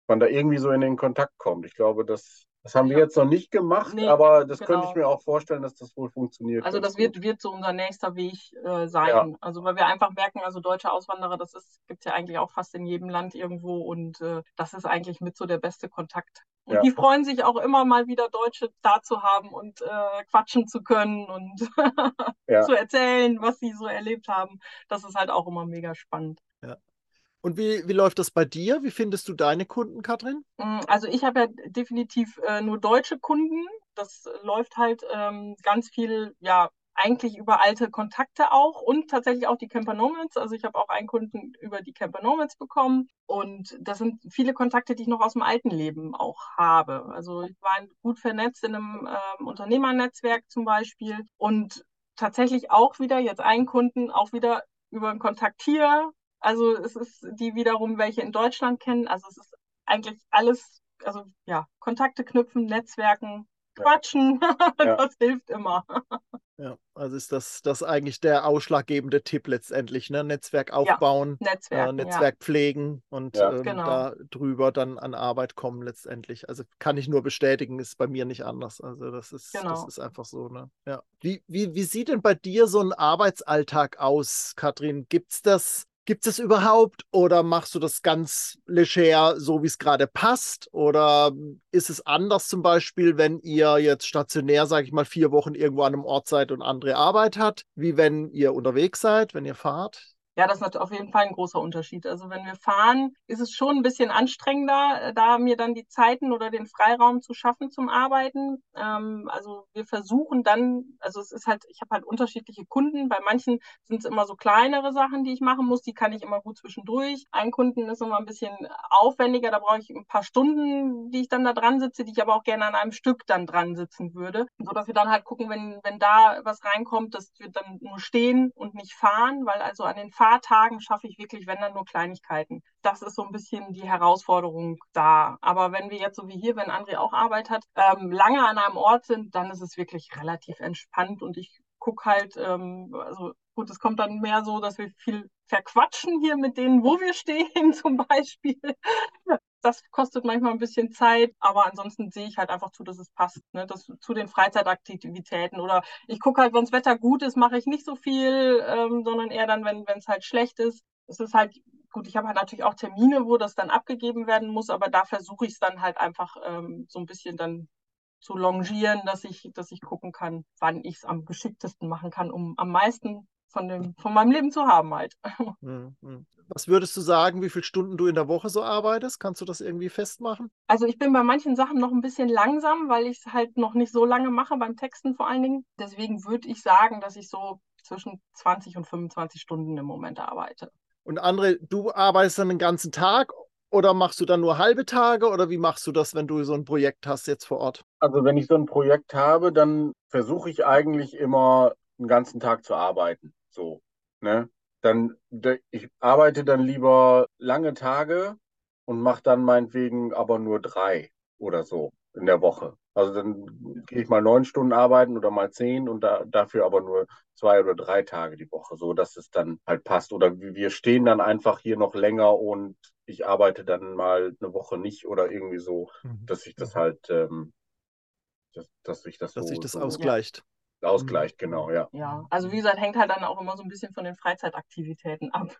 man da irgendwie so in den Kontakt kommt. Ich glaube, das, das haben wir Ja. jetzt noch nicht gemacht, Nee, aber das könnte ich genau. mir auch vorstellen, dass das wohl funktioniert. Also das wird, wird so unser nächster Weg äh, sein. Ja. Also weil wir einfach merken, also deutsche Auswanderer, das ist, gibt's ja eigentlich auch fast in jedem Land irgendwo und äh, das ist eigentlich mit so der beste Kontakt. Und Ja. die freuen sich auch immer mal wieder Deutsche da zu haben und äh, quatschen zu können und Ja. zu erzählen, was sie so erlebt haben. Das ist halt auch immer mega spannend. Und wie, wie läuft das bei dir? Wie findest du deine Kunden, Katrin? Mm, Also ich habe ja definitiv äh, nur deutsche Kunden. Das läuft halt ähm, ganz viel, ja, eigentlich über alte Kontakte auch und tatsächlich auch die Camper Nomads. Also ich habe auch einen Kunden über die Camper Nomads bekommen und das sind viele Kontakte, die ich noch aus dem alten Leben auch habe. Also ich war gut vernetzt in einem ähm, Unternehmernetzwerk zum Beispiel und tatsächlich auch wieder jetzt einen Kunden auch wieder über einen Kontakt hier. Also es ist die wiederum welche in Deutschland kennen. Also es ist eigentlich alles, also ja, Kontakte knüpfen, Netzwerken, Ja. quatschen, Ja. das hilft immer. Ja, also ist das, das eigentlich der ausschlaggebende Tipp letztendlich, ne? Netzwerk aufbauen, äh, Netzwerken, Netzwerk pflegen und Ja. ähm, Genau. da drüber dann an Arbeit kommen letztendlich. Also kann ich nur bestätigen, ist bei mir nicht anders. Also das ist, das Genau. ist einfach so, ne? Ja. Wie, wie, wie sieht denn bei dir so ein Arbeitsalltag aus, Katrin? Gibt's das? Gibt es überhaupt oder machst du das ganz leger, so wie es gerade passt? Oder ist es anders zum Beispiel, wenn ihr jetzt stationär, sage ich mal, vier Wochen irgendwo an einem Ort seid und andere Arbeit hat, wie wenn ihr unterwegs seid, wenn ihr fahrt? Ja, das ist auf jeden Fall ein großer Unterschied. Also wenn wir fahren, ist es schon ein bisschen anstrengender, äh, da mir dann die Zeiten oder den Freiraum zu schaffen zum Arbeiten. Ähm, also wir versuchen dann, also es ist halt, ich habe halt unterschiedliche Kunden. Bei manchen sind es immer so kleinere Sachen, die ich machen muss. Die kann ich immer gut zwischendurch. Ein Kunden ist immer ein bisschen aufwendiger. Da brauche ich ein paar Stunden, die ich dann da dran sitze, die ich aber auch gerne an einem Stück dann dran sitzen würde. So dass wir dann halt gucken, wenn, wenn da was reinkommt, dass wir dann nur stehen und nicht fahren, weil also an den Fahrtagen schaffe ich wirklich, wenn dann nur Kleinigkeiten. Das ist so ein bisschen die Herausforderung da. Aber wenn wir jetzt so wie hier, wenn André auch Arbeit hat, ähm, lange an einem Ort sind, dann ist es wirklich relativ entspannt und ich gucke halt, ähm, also gut, es kommt dann mehr so, dass wir viel verquatschen hier mit denen, wo wir stehen zum Beispiel. Das kostet manchmal ein bisschen Zeit, aber ansonsten sehe ich halt einfach zu, dass es passt, ne? das, zu den Freizeitaktivitäten. Oder ich gucke halt, wenn das Wetter gut ist, mache ich nicht so viel, ähm, sondern eher dann, wenn es halt schlecht ist. Es ist halt, gut, ich habe halt natürlich auch Termine, wo das dann abgegeben werden muss, aber da versuche ich es dann halt einfach ähm, so ein bisschen dann zu longieren, dass ich, dass ich gucken kann, wann ich es am geschicktesten machen kann, um am meisten von, dem, von meinem Leben zu haben halt. Hm, hm. Was würdest du sagen, wie viele Stunden du in der Woche so arbeitest? Kannst du das irgendwie festmachen? Also ich bin bei manchen Sachen noch ein bisschen langsam, weil ich es halt noch nicht so lange mache, beim Texten vor allen Dingen. Deswegen würde ich sagen, dass ich so zwischen 20 und 25 Stunden im Moment arbeite. Und andere, du arbeitest dann den ganzen Tag oder machst du dann nur halbe Tage oder wie machst du das, wenn du so ein Projekt hast jetzt vor Ort? Also wenn ich so ein Projekt habe, dann versuche ich eigentlich immer einen ganzen Tag zu arbeiten. So, ne? Dann, ich arbeite dann lieber lange Tage und mache dann meinetwegen aber nur drei oder so in der Woche. Also dann gehe ich mal neun Stunden arbeiten oder mal zehn und da, dafür aber nur zwei oder drei Tage die Woche, so dass es dann halt passt. Oder wir stehen dann einfach hier noch länger und ich arbeite dann mal eine Woche nicht oder irgendwie so, mhm. dass sich das halt, ähm, dass, dass sich das dass so, sich das so ausgleicht. Ausgleicht, genau, ja. Ja, also wie gesagt, hängt halt dann auch immer so ein bisschen von den Freizeitaktivitäten ab.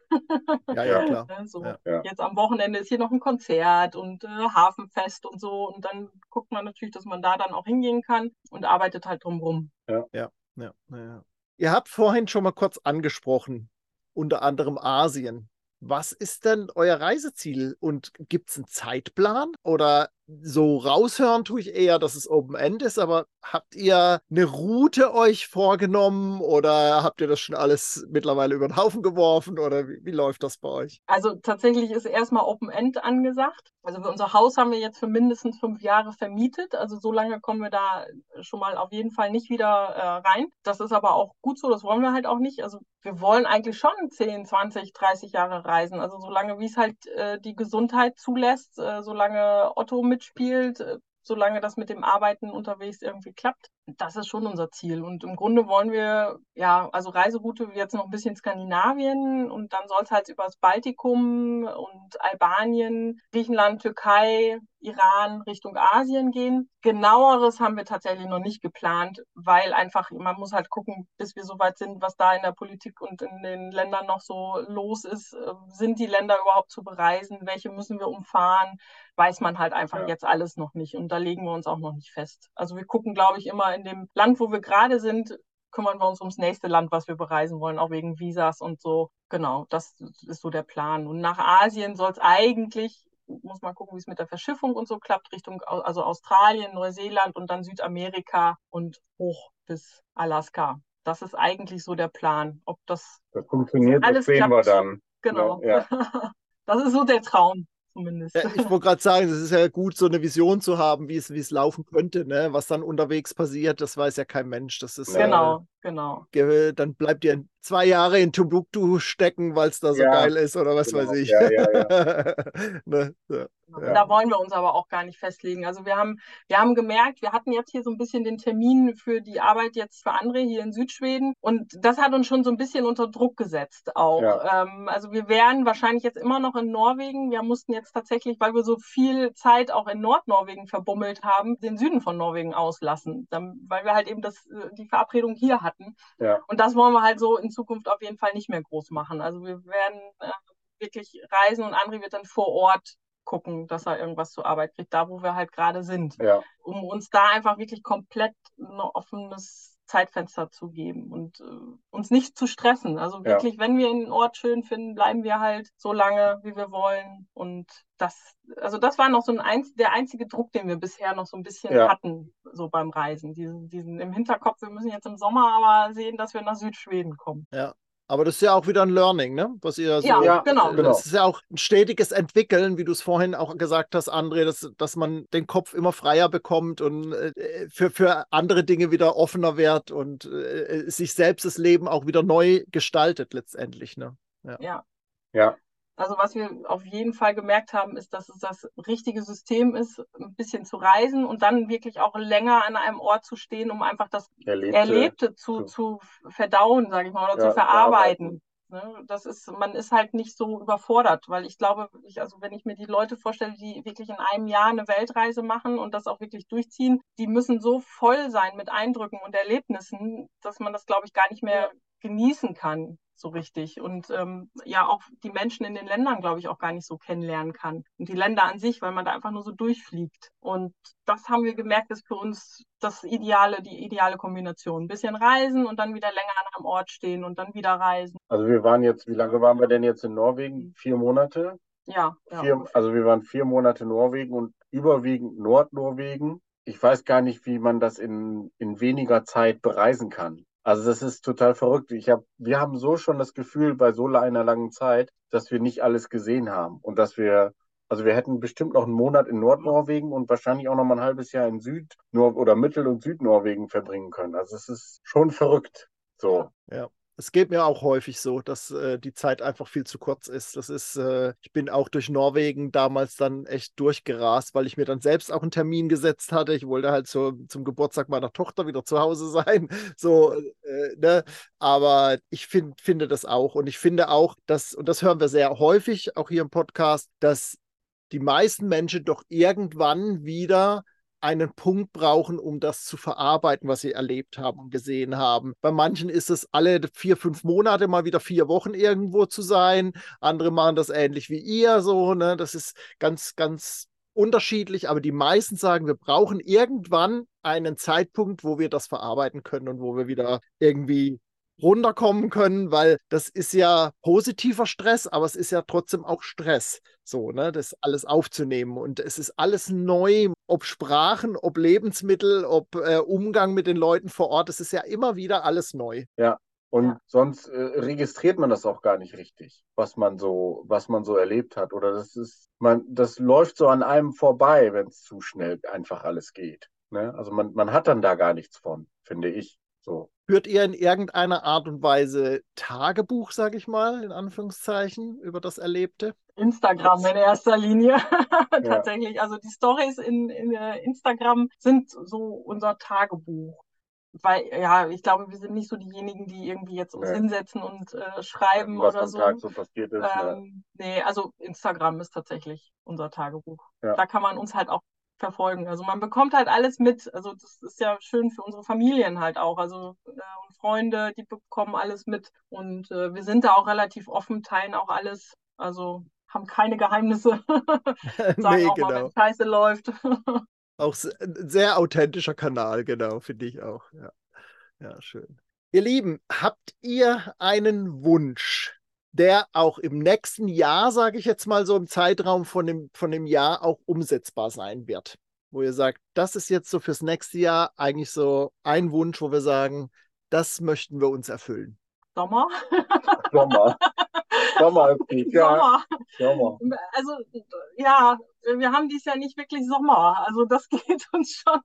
Ja, ja, klar. Ne, so, ja. Jetzt am Wochenende ist hier noch ein Konzert und äh, Hafenfest und so. Und dann guckt man natürlich, dass man da dann auch hingehen kann und arbeitet halt drumrum. Ja, ja, ja. ja. Ihr habt vorhin schon mal kurz angesprochen, unter anderem Asien. Was ist denn euer Reiseziel und gibt es einen Zeitplan? Oder so raushören tue ich eher, dass es Open End ist, aber habt ihr eine Route euch vorgenommen oder habt ihr das schon alles mittlerweile über den Haufen geworfen oder wie, wie läuft das bei euch? Also tatsächlich ist erstmal Open End angesagt. Also unser Haus haben wir jetzt für mindestens fünf Jahre vermietet. Also so lange kommen wir da schon mal auf jeden Fall nicht wieder äh, rein. Das ist aber auch gut so, das wollen wir halt auch nicht. Also wir wollen eigentlich schon 10, 20, 30 Jahre reisen. Also solange wie es halt äh, die Gesundheit zulässt, äh, solange Otto mit mitspielt, äh, solange das mit dem Arbeiten unterwegs irgendwie klappt. Das ist schon unser Ziel. Und im Grunde wollen wir, ja, also Reiseroute jetzt noch ein bisschen Skandinavien und dann soll es halt über das Baltikum und Albanien, Griechenland, Türkei, Iran Richtung Asien gehen. Genaueres haben wir tatsächlich noch nicht geplant, weil einfach, man muss halt gucken, bis wir so weit sind, was da in der Politik und in den Ländern noch so los ist. Äh, sind die Länder überhaupt zu bereisen? Welche müssen wir umfahren? Weiß man halt einfach ja. jetzt alles noch nicht. Und da legen wir uns auch noch nicht fest. Also wir gucken, glaube ich, immer in dem Land, wo wir gerade sind, kümmern wir uns ums nächste Land, was wir bereisen wollen, auch wegen Visas und so. Genau, das ist so der Plan. Und nach Asien soll es eigentlich muss man gucken, wie es mit der Verschiffung und so klappt, Richtung also Australien, Neuseeland und dann Südamerika und hoch bis Alaska. Das ist eigentlich so der Plan. Ob das, das funktioniert, alles das sehen klappt, wir dann. Genau. Ja. das ist so der Traum zumindest. Ja, ich wollte gerade sagen, es ist ja gut, so eine Vision zu haben, wie es, wie es laufen könnte, ne? Was dann unterwegs passiert, das weiß ja kein Mensch. Das ist genau, äh, genau. Dann bleibt ihr zwei Jahre in Timbuktu stecken, weil es da so ja, geil ist oder was genau. weiß ich. Ja, ja, ja. ne? ja. Ja. Da wollen wir uns aber auch gar nicht festlegen. Also wir haben, wir haben gemerkt, wir hatten jetzt hier so ein bisschen den Termin für die Arbeit jetzt für andere hier in Südschweden und das hat uns schon so ein bisschen unter Druck gesetzt auch. Ja. Ähm, also wir wären wahrscheinlich jetzt immer noch in Norwegen. Wir mussten jetzt tatsächlich, weil wir so viel Zeit auch in Nordnorwegen verbummelt haben, den Süden von Norwegen auslassen, weil wir halt eben das, äh, die Verabredung hier hatten. Ja. Und das wollen wir halt so in Zukunft auf jeden Fall nicht mehr groß machen. Also wir werden äh, wirklich reisen und André wird dann vor Ort gucken, dass er irgendwas zur Arbeit kriegt, da wo wir halt gerade sind. Ja. Um uns da einfach wirklich komplett ein offenes Zeitfenster zu geben und äh, uns nicht zu stressen. Also wirklich, ja. wenn wir einen Ort schön finden, bleiben wir halt so lange, wie wir wollen. Und das, also das war noch so ein der einzige Druck, den wir bisher noch so ein bisschen ja. hatten, so beim Reisen. Diesen, diesen im Hinterkopf, wir müssen jetzt im Sommer aber sehen, dass wir nach Südschweden kommen. Ja. Aber das ist ja auch wieder ein Learning, ne? Was ihr so, ja, genau. Das ist ja auch ein stetiges Entwickeln, wie du es vorhin auch gesagt hast, André, dass, dass man den Kopf immer freier bekommt und äh, für, für andere Dinge wieder offener wird und äh, sich selbst das Leben auch wieder neu gestaltet letztendlich, ne? Ja. ja. ja. Also was wir auf jeden Fall gemerkt haben, ist, dass es das richtige System ist, ein bisschen zu reisen und dann wirklich auch länger an einem Ort zu stehen, um einfach das Erlebte, Erlebte zu, zu verdauen, sage ich mal, oder ja, zu verarbeiten. Ne? Das ist, man ist halt nicht so überfordert, weil ich glaube, ich, also wenn ich mir die Leute vorstelle, die wirklich in einem Jahr eine Weltreise machen und das auch wirklich durchziehen, die müssen so voll sein mit Eindrücken und Erlebnissen, dass man das, glaube ich, gar nicht mehr genießen kann so richtig und ähm, ja auch die Menschen in den Ländern, glaube ich, auch gar nicht so kennenlernen kann und die Länder an sich, weil man da einfach nur so durchfliegt. Und das haben wir gemerkt, ist für uns das ideale, die ideale Kombination. Ein bisschen reisen und dann wieder länger an einem Ort stehen und dann wieder reisen. Also wir waren jetzt, wie lange waren wir denn jetzt in Norwegen? Vier Monate? Ja. Vier, also wir waren vier Monate in Norwegen und überwiegend Nordnorwegen. Ich weiß gar nicht, wie man das in, in weniger Zeit bereisen kann. Also das ist total verrückt. Ich hab, wir haben so schon das Gefühl bei so einer langen Zeit, dass wir nicht alles gesehen haben und dass wir Also wir hätten bestimmt noch einen Monat in Nordnorwegen und wahrscheinlich auch noch mal ein halbes Jahr in Süd- oder Mittel- und Südnorwegen verbringen können. Also es ist schon verrückt. So. Ja. Es geht mir auch häufig so, dass äh, die Zeit einfach viel zu kurz ist. Das ist, äh, ich bin auch durch Norwegen damals dann echt durchgerast, weil ich mir dann selbst auch einen Termin gesetzt hatte. Ich wollte halt so zum Geburtstag meiner Tochter wieder zu Hause sein. So, äh, ne? Aber ich find, finde das auch. Und ich finde auch, dass, und das hören wir sehr häufig, auch hier im Podcast, dass die meisten Menschen doch irgendwann wieder einen Punkt brauchen, um das zu verarbeiten, was sie erlebt haben und gesehen haben. Bei manchen ist es alle vier, fünf Monate mal wieder vier Wochen irgendwo zu sein. Andere machen das ähnlich wie ihr so. Ne? Das ist ganz, ganz unterschiedlich, aber die meisten sagen, wir brauchen irgendwann einen Zeitpunkt, wo wir das verarbeiten können und wo wir wieder irgendwie runterkommen können, weil das ist ja positiver Stress, aber es ist ja trotzdem auch Stress, so, ne, das alles aufzunehmen. Und es ist alles neu, ob Sprachen, ob Lebensmittel, ob äh, Umgang mit den Leuten vor Ort, es ist ja immer wieder alles neu. Ja. Und ja. sonst äh, registriert man das auch gar nicht richtig, was man so, was man so erlebt hat. Oder das ist, man, das läuft so an einem vorbei, wenn es zu schnell einfach alles geht. Ne? Also man, man hat dann da gar nichts von, finde ich. So. Führt ihr in irgendeiner Art und Weise Tagebuch, sage ich mal, in Anführungszeichen, über das Erlebte? Instagram in erster Linie. Tatsächlich. Ja. Also die Stories in, in Instagram sind so unser Tagebuch. Weil, ja, ich glaube, wir sind nicht so diejenigen, die irgendwie jetzt uns ja. hinsetzen und äh, schreiben Was oder so. Tag so passiert ist. Ähm, ja. Nee, also Instagram ist tatsächlich unser Tagebuch. Da kann man uns halt auch verfolgen. Also man bekommt halt alles mit. Also das ist ja schön für unsere Familien halt auch. Also äh, Freunde, die bekommen alles mit. Und äh, wir sind da auch relativ offen, teilen auch alles. Also haben keine Geheimnisse. Sagen nee, auch genau. mal, wenn Scheiße läuft. auch ein sehr authentischer Kanal, genau, finde ich auch. Ja. ja, schön. Ihr Lieben, habt ihr einen Wunsch, der auch im nächsten Jahr, sage ich jetzt mal so im Zeitraum von dem, von dem Jahr auch umsetzbar sein wird. Wo ihr sagt, das ist jetzt so fürs nächste Jahr eigentlich so ein Wunsch, wo wir sagen, das möchten wir uns erfüllen. Sommer. Sommer. Sommer ist ja. Sommer. Also ja, wir haben dies Jahr nicht wirklich Sommer. Also das geht uns schon.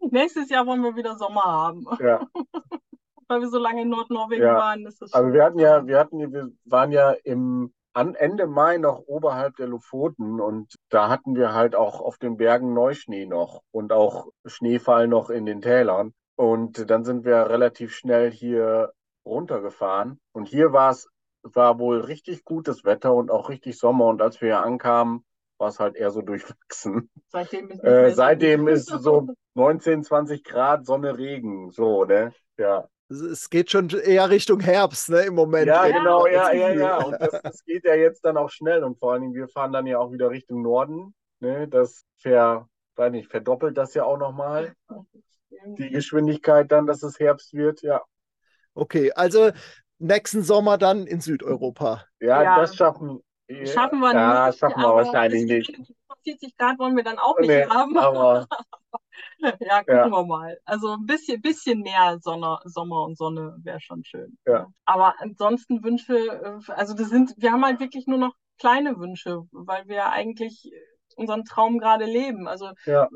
Nächstes Jahr wollen wir wieder Sommer haben. Ja weil wir so lange in Nordnorwegen ja. waren. Das ist also wir hatten ja, wir hatten, wir waren ja im an Ende Mai noch oberhalb der Lofoten und da hatten wir halt auch auf den Bergen Neuschnee noch und auch Schneefall noch in den Tälern. Und dann sind wir relativ schnell hier runtergefahren. Und hier war es, war wohl richtig gutes Wetter und auch richtig Sommer. Und als wir hier ankamen, war es halt eher so durchwachsen. Seitdem ist, äh, seitdem ist so 19, 20 Grad Sonne, Regen, so, ne? Ja es geht schon eher Richtung Herbst, ne, im Moment. Ja, genau, ja, ja, ja. Und das, das, geht ja jetzt dann auch schnell. Und vor allen Dingen, wir fahren dann ja auch wieder Richtung Norden. Ne? Das ver, weiß nicht, verdoppelt das ja auch nochmal. Die Geschwindigkeit dann, dass es Herbst wird, ja. Okay, also nächsten Sommer dann in Südeuropa. Ja, ja. das schaffen, schaffen wir ja, nicht. Ja, schaffen wir wahrscheinlich nicht. 40 Grad wollen wir dann auch nicht nee, haben. Aber ja, gucken ja. wir mal. Also ein bisschen, bisschen mehr Sonne, Sommer und Sonne wäre schon schön. Ja. Aber ansonsten Wünsche, äh, also das sind, wir haben halt wirklich nur noch kleine Wünsche, weil wir eigentlich unseren Traum gerade leben. Also ja.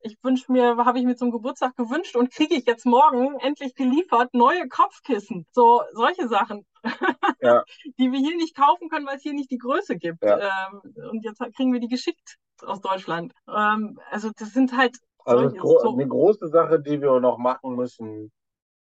Ich wünsche mir, habe ich mir zum Geburtstag gewünscht und kriege ich jetzt morgen endlich geliefert neue Kopfkissen. So solche Sachen, ja. die wir hier nicht kaufen können, weil es hier nicht die Größe gibt. Ja. Ähm, und jetzt kriegen wir die geschickt aus Deutschland. Ähm, also das sind halt also gro so. eine große Sache, die wir noch machen müssen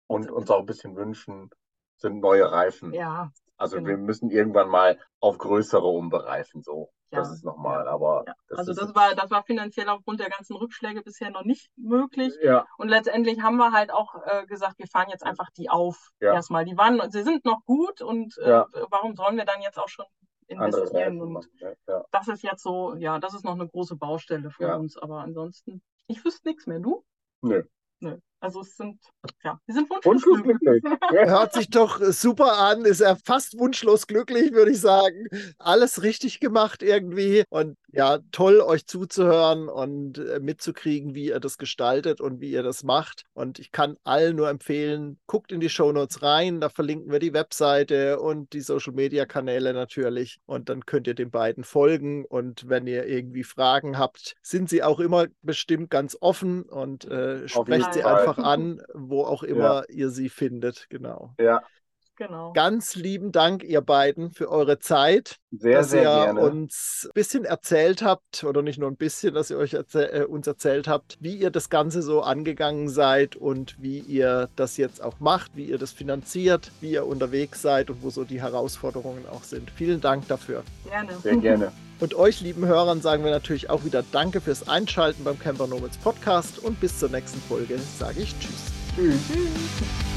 und uns auch ein bisschen wünschen, sind neue Reifen. Ja. Also genau. wir müssen irgendwann mal auf größere umbereifen, so. Ja. Das ist nochmal, aber. Ja. Das also das war, das war finanziell aufgrund der ganzen Rückschläge bisher noch nicht möglich. Ja. Und letztendlich haben wir halt auch äh, gesagt, wir fahren jetzt einfach die auf. Ja. Erstmal. Die waren, sie sind noch gut und äh, warum sollen wir dann jetzt auch schon investieren? Und ja. das ist jetzt so, ja, das ist noch eine große Baustelle für uns. Aber ansonsten ich wüsste nichts mehr. Du? Nö. Nö. Also es sind, ja, wir sind wunschlos, wunschlos glücklich. Hört sich doch super an, ist er fast wunschlos glücklich, würde ich sagen. Alles richtig gemacht irgendwie und ja, toll euch zuzuhören und äh, mitzukriegen, wie ihr das gestaltet und wie ihr das macht. Und ich kann allen nur empfehlen, guckt in die Shownotes rein, da verlinken wir die Webseite und die Social Media Kanäle natürlich und dann könnt ihr den beiden folgen und wenn ihr irgendwie Fragen habt, sind sie auch immer bestimmt ganz offen und äh, sprecht sie Fall. Einfach an, wo auch immer ja. ihr sie findet. Genau. Ja. Genau. Ganz lieben Dank, ihr beiden, für eure Zeit. Sehr, dass sehr ihr gerne. uns ein bisschen erzählt habt, oder nicht nur ein bisschen, dass ihr euch erzähl äh, uns erzählt habt, wie ihr das Ganze so angegangen seid und wie ihr das jetzt auch macht, wie ihr das finanziert, wie ihr unterwegs seid und wo so die Herausforderungen auch sind. Vielen Dank dafür. Gerne. Sehr gerne. Und euch, lieben Hörern, sagen wir natürlich auch wieder Danke fürs Einschalten beim Camper Nomads Podcast und bis zur nächsten Folge sage ich Tschüss. Tschüss. tschüss.